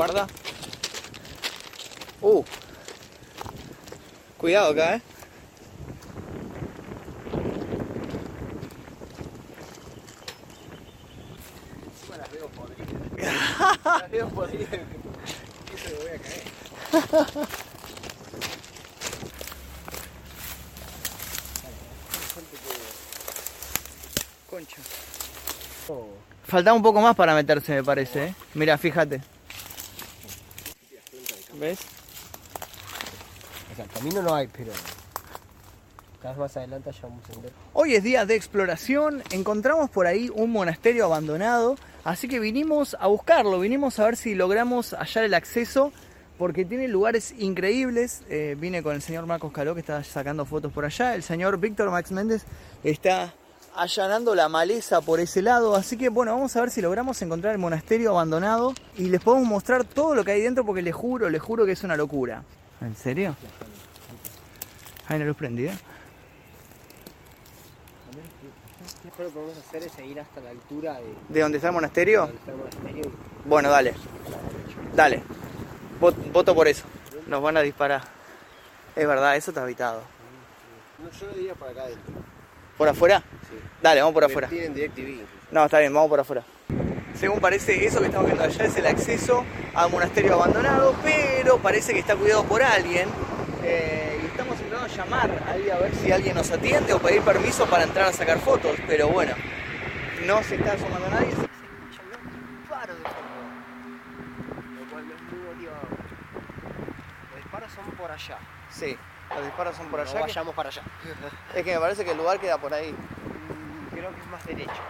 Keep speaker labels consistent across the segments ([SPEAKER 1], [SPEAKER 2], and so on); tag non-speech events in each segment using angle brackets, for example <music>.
[SPEAKER 1] Guarda. Uh. Cuidado acá, eh.
[SPEAKER 2] Las veo podridas. las veo podridas. ¿Qué se me voy a caer?
[SPEAKER 1] Concha. Faltaba un poco más para meterse, me parece, eh. Mira, fíjate. ¿Ves?
[SPEAKER 2] O sea, camino no hay, pero. Cada vez más adelante ya vamos a entender.
[SPEAKER 1] Hoy es día de exploración, encontramos por ahí un monasterio abandonado, así que vinimos a buscarlo, vinimos a ver si logramos hallar el acceso, porque tiene lugares increíbles. Eh, vine con el señor Marcos Caló que está sacando fotos por allá, el señor Víctor Max Méndez está allanando la maleza por ese lado, así que bueno, vamos a ver si logramos encontrar el monasterio abandonado y les podemos mostrar todo lo que hay dentro, porque les juro, les juro que es una locura. ¿En serio? ¿Hay una luz prendida?
[SPEAKER 2] Lo que podemos hacer es ir hasta la altura de.
[SPEAKER 1] ¿De dónde está el monasterio?
[SPEAKER 2] donde está el monasterio y
[SPEAKER 1] Bueno, dale. Dale. Vot- Voto por eso. Nos van a disparar. Es verdad, eso está habitado.
[SPEAKER 2] No, yo lo diría por acá adentro.
[SPEAKER 1] ¿Por afuera?
[SPEAKER 2] Sí.
[SPEAKER 1] Dale, vamos por afuera.
[SPEAKER 2] Tienen DirecTV.
[SPEAKER 1] No, está bien, vamos por afuera. Según parece, eso que estamos viendo allá es el acceso a un monasterio abandonado, pero parece que está cuidado por alguien. Eh, y estamos intentando llamar ahí a ver si alguien nos atiende o pedir permiso para entrar a sacar fotos, pero bueno, no se está asomando nadie.
[SPEAKER 2] Se escucha un disparo de fondo. Lo cual no es muy motivador. Los disparos son por allá.
[SPEAKER 1] Sí, los disparos son por
[SPEAKER 2] No
[SPEAKER 1] allá. que-
[SPEAKER 2] vayamos para allá.
[SPEAKER 1] Es que me parece que el lugar queda por ahí.
[SPEAKER 2] Que es más derecho.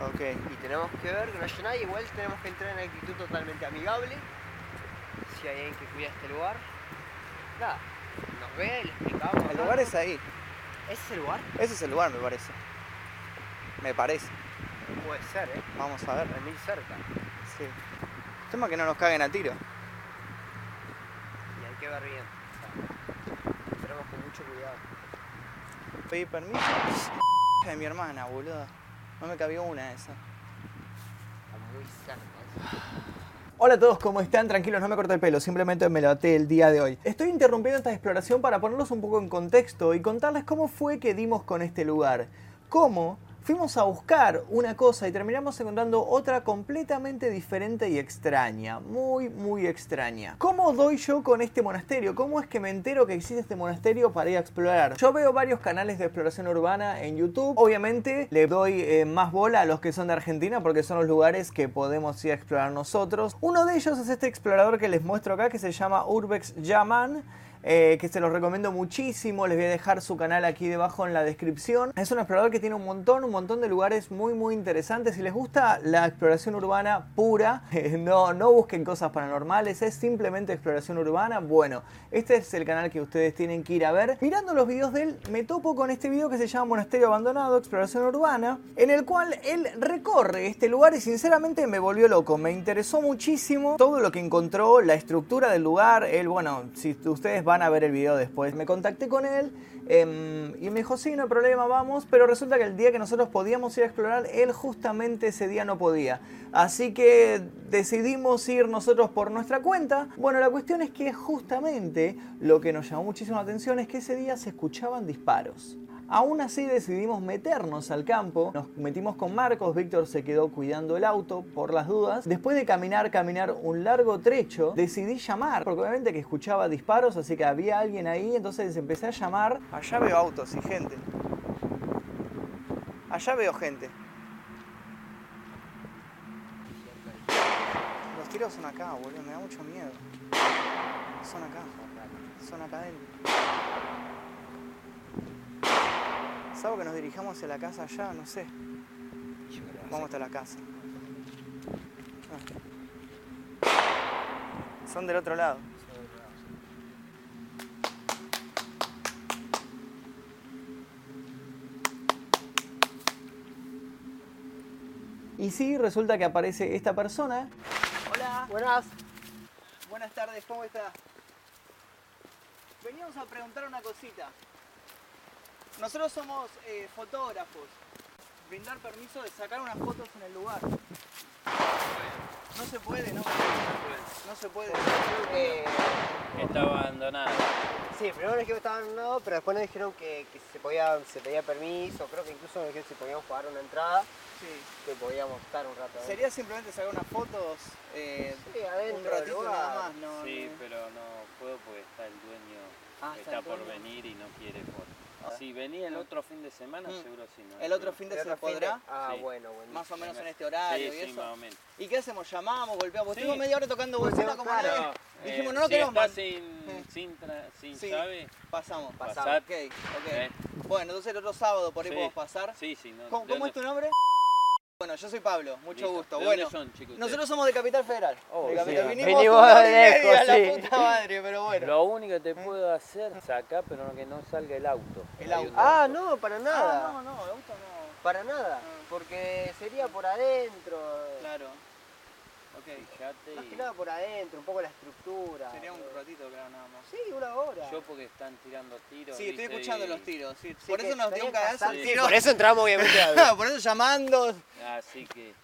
[SPEAKER 1] Ok.
[SPEAKER 2] Y tenemos que ver que no haya nadie. Igual tenemos que entrar en actitud totalmente amigable. Si hay alguien que cuida este lugar. Nada. Nos ve, le explicamos.
[SPEAKER 1] El lugar es ahí.
[SPEAKER 2] ¿Ese es el lugar?
[SPEAKER 1] Ese es el lugar, me parece. Me parece.
[SPEAKER 2] Puede ser, ¿eh?
[SPEAKER 1] Vamos a ver.
[SPEAKER 2] Venir cerca.
[SPEAKER 1] Sí. El tema es que no nos caguen a tiro.
[SPEAKER 2] Y hay que ver bien. O sea, tenemos con mucho cuidado.
[SPEAKER 1] Pedí permiso. De mi hermana, boludo. No me cabió una
[SPEAKER 2] muy cerca.
[SPEAKER 1] Hola a todos, ¿cómo están? Tranquilos, no me corté el pelo, simplemente me laté el día de hoy. Estoy interrumpiendo esta exploración para ponerlos un poco en contexto y contarles cómo fue que dimos con este lugar. Cómo fuimos a buscar una cosa y terminamos encontrando otra completamente diferente y extraña. Muy, muy extraña. ¿Cómo doy yo con este monasterio? ¿Cómo es que me entero que existe este monasterio para ir a explorar? Yo veo varios canales de exploración urbana en YouTube. Obviamente le doy eh, más bola a los que son de Argentina porque son los lugares que podemos ir a explorar nosotros. Uno de ellos es este explorador que les muestro acá que se llama Urbex Yaman eh, que se los recomiendo muchísimo. Les voy a dejar su canal aquí debajo en la descripción. Es un explorador que tiene un montón, un montón de lugares muy, muy interesantes. Si les gusta la exploración urbana pura, <laughs> no, no busquen cosas paranormales, es simplemente exploración urbana. Bueno, este es el canal que ustedes tienen que ir a ver. Mirando los videos de él, me topo con este video que se llama Monasterio Abandonado, Exploración Urbana, en el cual él recorre este lugar y sinceramente me volvió loco. Me interesó muchísimo todo lo que encontró, la estructura del lugar. Él, bueno, si ustedes van a ver el video después, me contacté con él em, y me dijo, sí, no hay problema, vamos. Pero resulta que el día que nosotros podíamos ir a explorar, él justamente ese día no podía. Así que decidimos ir nosotros por nuestra cuenta. Bueno, la cuestión es que justamente lo que nos llamó muchísimo la atención es que ese día se escuchaban disparos. Aún así decidimos meternos al campo, nos metimos con Marcos, Víctor se quedó cuidando el auto por las dudas. Después de caminar, caminar un largo trecho, decidí llamar, porque obviamente que escuchaba disparos, así que había alguien ahí, entonces empecé a llamar. Allá veo autos y gente. Allá veo gente. Los tiros son acá, boludo, me da mucho miedo. Son acá, son acá adentro. Salvo que nos dirijamos hacia la casa allá, no sé. Vamos hasta la casa. Ah. Son del otro lado. Y sí, resulta que aparece esta persona. Hola.
[SPEAKER 2] Buenas.
[SPEAKER 1] Buenas tardes, ¿cómo está? Veníamos a preguntar una cosita. Nosotros somos eh, fotógrafos. Brindar permiso de sacar unas fotos en el lugar. No se puede, no. No se puede.
[SPEAKER 2] Eh,
[SPEAKER 3] Estaba abandonado.
[SPEAKER 2] sí, primero nos dijeron que estaban no, pero después nos dijeron que, que se, podía, se pedía permiso, creo que incluso nos dijeron si podíamos pagar una entrada,
[SPEAKER 1] Sí.
[SPEAKER 2] que podíamos estar un rato.
[SPEAKER 1] Sería simplemente sacar unas fotos eh,
[SPEAKER 2] Sí, adentro
[SPEAKER 1] un
[SPEAKER 2] del
[SPEAKER 1] ratito
[SPEAKER 2] lugar.
[SPEAKER 1] nada más, no.
[SPEAKER 3] Sí, pero no puedo porque está el dueño,
[SPEAKER 1] Ah, está
[SPEAKER 3] está
[SPEAKER 1] el
[SPEAKER 3] por
[SPEAKER 1] dueño.
[SPEAKER 3] venir y no quiere fotos.
[SPEAKER 1] Ah.
[SPEAKER 3] Si venía el otro fin de semana,
[SPEAKER 1] Mm.
[SPEAKER 3] seguro sí. No
[SPEAKER 1] El otro fin de
[SPEAKER 2] ¿El
[SPEAKER 1] se
[SPEAKER 2] otro fin de-
[SPEAKER 1] podrá.
[SPEAKER 2] Ah,
[SPEAKER 3] Sí.
[SPEAKER 2] bueno, bueno.
[SPEAKER 1] Más o menos en este horario
[SPEAKER 3] sí,
[SPEAKER 1] y
[SPEAKER 3] sí,
[SPEAKER 1] eso.
[SPEAKER 3] más o menos.
[SPEAKER 1] ¿Y qué hacemos? ¿Llamamos, golpeamos?
[SPEAKER 3] Sí.
[SPEAKER 1] Estuvimos media hora tocando bolsita como
[SPEAKER 2] claro.
[SPEAKER 1] nadie.
[SPEAKER 3] eh,
[SPEAKER 1] Dijimos, no lo
[SPEAKER 3] si
[SPEAKER 1] queremos más.
[SPEAKER 3] sin, <laughs> sin, tra- sin
[SPEAKER 1] Sí.
[SPEAKER 3] llave,
[SPEAKER 1] Pasamos.
[SPEAKER 2] Pasamos.
[SPEAKER 3] pasar.
[SPEAKER 1] Ok, ok.
[SPEAKER 3] Eh.
[SPEAKER 1] Bueno, entonces el otro sábado por ahí
[SPEAKER 3] Sí.
[SPEAKER 1] podemos pasar.
[SPEAKER 3] Sí, sí. No,
[SPEAKER 1] ¿Cómo,
[SPEAKER 3] ¿de
[SPEAKER 1] cómo es tu nombre? Bueno, yo soy Pablo, mucho
[SPEAKER 3] Listo.
[SPEAKER 1] gusto.
[SPEAKER 3] ¿De
[SPEAKER 1] Bueno,
[SPEAKER 3] dónde son, chicos,
[SPEAKER 1] nosotros somos de Capital Federal.
[SPEAKER 2] Oh,
[SPEAKER 1] de Capital.
[SPEAKER 2] sí.
[SPEAKER 1] Vinimos,
[SPEAKER 2] de lejos,
[SPEAKER 1] la puta madre, pero bueno.
[SPEAKER 3] Lo único que te puedo hacer es acá, pero que no salga el auto.
[SPEAKER 1] El auto.
[SPEAKER 2] Ah, no, para nada.
[SPEAKER 1] Ah, no, no, el auto no.
[SPEAKER 2] Para nada. Porque sería por adentro.
[SPEAKER 1] Claro. Ok.
[SPEAKER 3] Fíjate.
[SPEAKER 2] Más que
[SPEAKER 3] y-
[SPEAKER 2] nada por adentro, un poco la estructura.
[SPEAKER 1] Sería un ratito, creo, nada más.
[SPEAKER 2] Sí, una hora.
[SPEAKER 3] Yo porque están tirando tiros.
[SPEAKER 1] Sí, estoy escuchando
[SPEAKER 3] Y-
[SPEAKER 1] los tiros. Sí.
[SPEAKER 2] Sí,
[SPEAKER 1] por
[SPEAKER 2] que
[SPEAKER 1] eso nos dio un
[SPEAKER 2] que
[SPEAKER 1] cagazo
[SPEAKER 2] pasar-
[SPEAKER 1] el
[SPEAKER 2] sí,
[SPEAKER 1] tiro.
[SPEAKER 2] por eso entramos obviamente a <laughs>
[SPEAKER 1] por eso llamando.
[SPEAKER 3] Así que.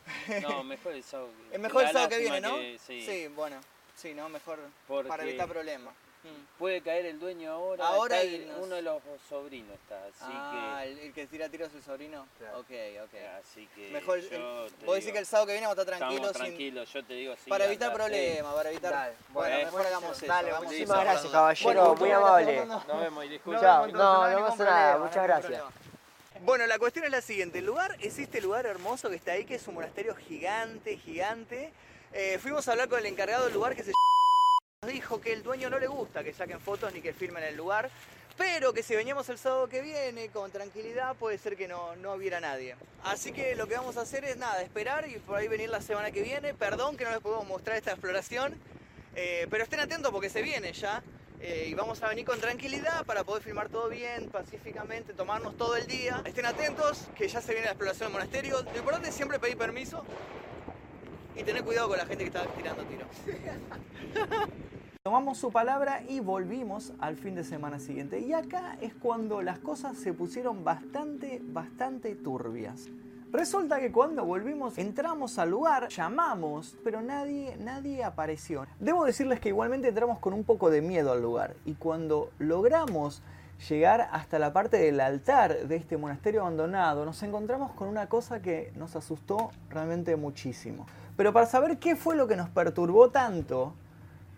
[SPEAKER 3] No, mejor el sábado que
[SPEAKER 1] Es mejor el sábado que viene, ¿no?
[SPEAKER 3] sí.
[SPEAKER 1] bueno. Sí, ¿no? Mejor
[SPEAKER 3] Porque-
[SPEAKER 1] para evitar problemas. Mm.
[SPEAKER 3] Puede caer el dueño ahora.
[SPEAKER 1] Ahora
[SPEAKER 3] está
[SPEAKER 1] y
[SPEAKER 3] el-
[SPEAKER 1] nos-
[SPEAKER 3] uno de los sobrinos está, así
[SPEAKER 1] ah, el, el que tira tiros es el sobrino.
[SPEAKER 2] Claro.
[SPEAKER 1] Ok, ok.
[SPEAKER 3] Así que.
[SPEAKER 1] Mejor, el- vos
[SPEAKER 3] digo,
[SPEAKER 1] decís que el sábado que viene vamos a estar tranquilos. sin-
[SPEAKER 3] tranquilos, yo te digo sí.
[SPEAKER 1] para evitar problemas, para evitar.
[SPEAKER 2] Dale,
[SPEAKER 1] bueno,
[SPEAKER 3] bueno,
[SPEAKER 1] mejor hagamos eso.
[SPEAKER 2] dale,
[SPEAKER 1] hagamos
[SPEAKER 2] muchísimas
[SPEAKER 1] eso,
[SPEAKER 2] gracias, caballero,
[SPEAKER 1] Bueno,
[SPEAKER 2] muy amable.
[SPEAKER 3] Nos vemos y disculpa.
[SPEAKER 2] No, no pasa nada,
[SPEAKER 1] problema,
[SPEAKER 2] muchas gracias.
[SPEAKER 1] Bueno, la cuestión es la siguiente. El lugar es este lugar hermoso que está ahí, que es un monasterio gigante, gigante. Eh, fuimos a hablar con el encargado del lugar que se dijo que el dueño no le gusta que saquen fotos ni que filmen el lugar, pero que si veníamos el sábado que viene con tranquilidad puede ser que no, no hubiera nadie. Así que lo que vamos a hacer es nada, esperar y por ahí venir la semana que viene. Perdón que no les podemos mostrar esta exploración, eh, pero estén atentos porque se viene ya. eh, y vamos a venir con tranquilidad para poder filmar todo bien, pacíficamente, tomarnos todo el día. Estén atentos que ya se viene la exploración del monasterio. Lo importante es siempre pedir permiso y tener cuidado con la gente que está tirando tiros. <laughs> Tomamos su palabra y volvimos al fin de semana siguiente. Y acá es cuando las cosas se pusieron bastante, bastante turbias. Resulta que cuando volvimos, entramos al lugar, llamamos, pero nadie, nadie apareció. Debo decirles que igualmente entramos con un poco de miedo al lugar. Y cuando logramos llegar hasta la parte del altar de este monasterio abandonado, nos encontramos con una cosa que nos asustó realmente muchísimo. Pero para saber qué fue lo que nos perturbó tanto,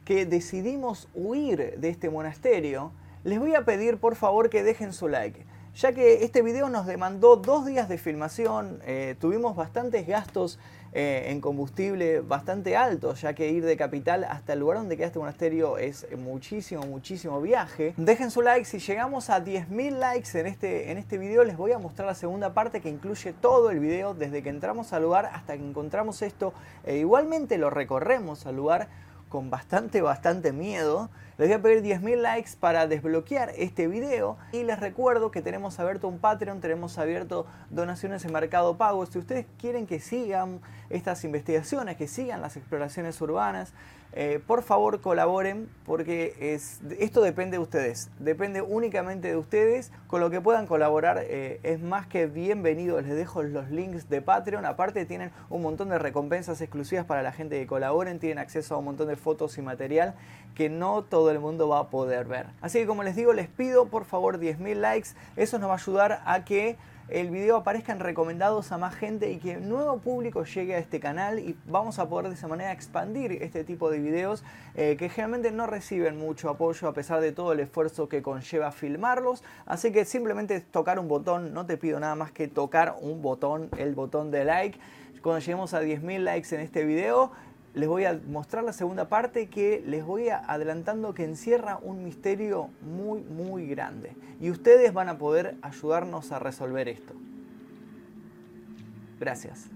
[SPEAKER 1] que decidimos huir de este monasterio, les voy a pedir por favor que dejen su like. Ya que este video nos demandó dos días de filmación, eh, tuvimos bastantes gastos eh, en combustible bastante altos, ya que ir de capital hasta el lugar donde queda este monasterio es muchísimo, muchísimo viaje. Dejen su like, si llegamos a 10.000 likes en este, en este video les voy a mostrar la segunda parte que incluye todo el video, desde que entramos al lugar hasta que encontramos esto. E igualmente lo recorremos al lugar con bastante, bastante miedo. Les voy a pedir 10.000 likes para desbloquear este video. Y les recuerdo que tenemos abierto un Patreon, tenemos abierto donaciones en Mercado Pago. Si ustedes quieren que sigan estas investigaciones, que sigan las exploraciones urbanas, eh, por favor colaboren porque es, esto depende de ustedes, depende únicamente de ustedes, con lo que puedan colaborar eh, es más que bienvenido, les dejo los links de Patreon, aparte tienen un montón de recompensas exclusivas para la gente que colaboren, tienen acceso a un montón de fotos y material que no todo el mundo va a poder ver. Así que como les digo, les pido por favor 10.000 likes, eso nos va a ayudar a que el video aparezcan recomendados a más gente y que nuevo público llegue a este canal y vamos a poder de esa manera expandir este tipo de videos eh, que generalmente no reciben mucho apoyo a pesar de todo el esfuerzo que conlleva filmarlos. Así que simplemente tocar un botón, no te pido nada más que tocar un botón, el botón de like. Cuando lleguemos a 10.000 likes en este video, les voy a mostrar la segunda parte que les voy adelantando que encierra un misterio muy, muy grande. Y ustedes van a poder ayudarnos a resolver esto. Gracias.